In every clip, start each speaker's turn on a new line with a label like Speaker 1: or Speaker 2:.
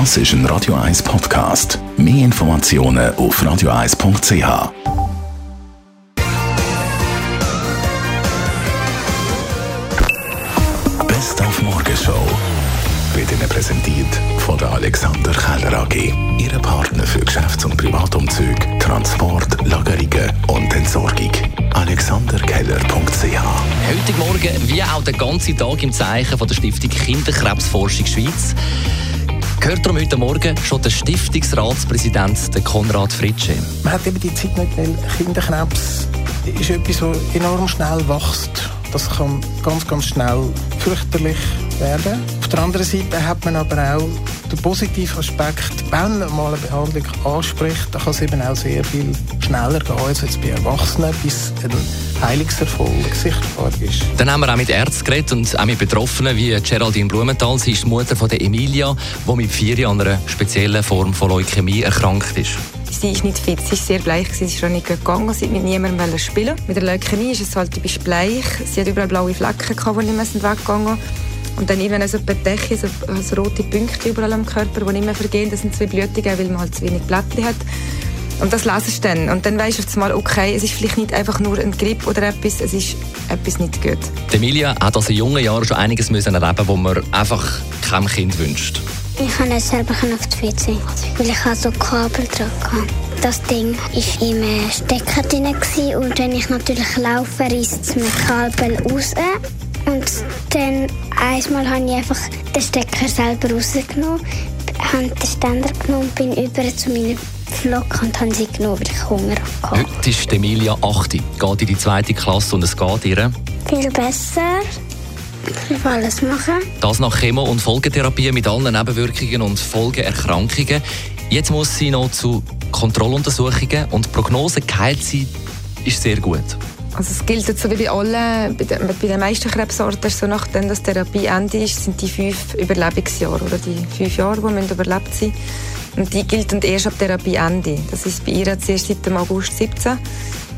Speaker 1: Das ist ein Radio 1 Podcast. Mehr Informationen auf radio1.ch. Best auf Morgenshow wird Ihnen präsentiert von der Alexander Keller AG. Ihre Partner für Geschäfts- und Privatumzug, Transport, Lagerungen und Entsorgung. AlexanderKeller.ch
Speaker 2: Heute Morgen, wie auch den ganzen Tag im Zeichen von der Stiftung Kinderkrebsforschung Schweiz, gehört darum heute Morgen schon der Stiftungsratspräsident Konrad Fritsche.
Speaker 3: Man hat eben die Zeit nicht, weil Kinderkrebs ist etwas, das enorm schnell wächst. Das kann ganz, ganz schnell fürchterlich werden. Auf der anderen Seite hat man aber auch den positiven Aspekt, wenn man mal eine Behandlung anspricht, dann kann es eben auch sehr viel schneller gehen als jetzt bei Erwachsenen, bis ein Heilungserfolg sichtbar ist.
Speaker 2: Dann haben wir auch mit Ärzten geredet und auch mit Betroffenen wie Geraldine Blumenthal. Sie ist die Mutter von der Emilia, die mit vier Jahren an einer speziellen Form von Leukämie erkrankt ist.
Speaker 4: Sie ist nicht fit, sie ist sehr bleich, sie ist schon nicht gegangen, sie hat mit niemandem spielen. Mit der Leukämie ist es halt, du bist bleich, sie hat überall blaue Flecken gehabt, die nicht mehr weggegangen und dann irgendwann so ein Decke, so, so rote Punkte überall am Körper, die nicht mehr vergehen, das sind zwei Blutungen, weil man halt zu wenig Blättchen hat. Und das lesest du dann. Und dann weisst du mal, okay, es ist vielleicht nicht einfach nur ein Grip oder etwas, es ist etwas nicht gut.
Speaker 2: Die Emilia hat also in jungen Jahren schon einiges müssen erleben wo man einfach keinem Kind wünscht.
Speaker 5: Ich kann nicht selber auf die WC, weil ich so Kabel dran hatte. Das Ding war im Stecker drin und wenn ich natürlich laufe, reißt es mir Kabel raus. Und dann einmal habe ich einfach den Stecker selber rausgenommen, habe den Ständer genommen und bin über zu meiner Flocke und habe sie genommen, weil ich Hunger hatte.
Speaker 2: Heute ist Emilia 8, geht in die zweite Klasse und es geht ihr
Speaker 5: viel besser. Ich alles machen.
Speaker 2: Das nach Chemo- und Folgetherapie mit allen Nebenwirkungen und Folgeerkrankungen. Jetzt muss sie noch zu Kontrolluntersuchungen und die Prognose geheilt sein ist sehr gut.
Speaker 4: Also es gilt so wie bei allen, bei den, bei den meisten Krebsarten so nachdem das Therapie Ende ist, sind die fünf Überlebensjahre oder die fünf Jahre, die müssen überlebt sein und die gilt dann erst ab Therapie Ende. Das ist bei ihr jetzt erst seit dem August 17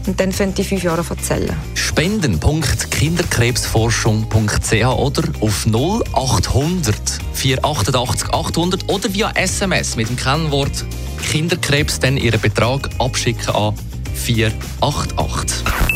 Speaker 4: und dann fangen die fünf Jahre von Zellen.
Speaker 2: Spenden.kinderkrebsforschung.ch oder auf 0800 488 800 oder via SMS mit dem Kennwort Kinderkrebs dann ihren Betrag abschicken an 488.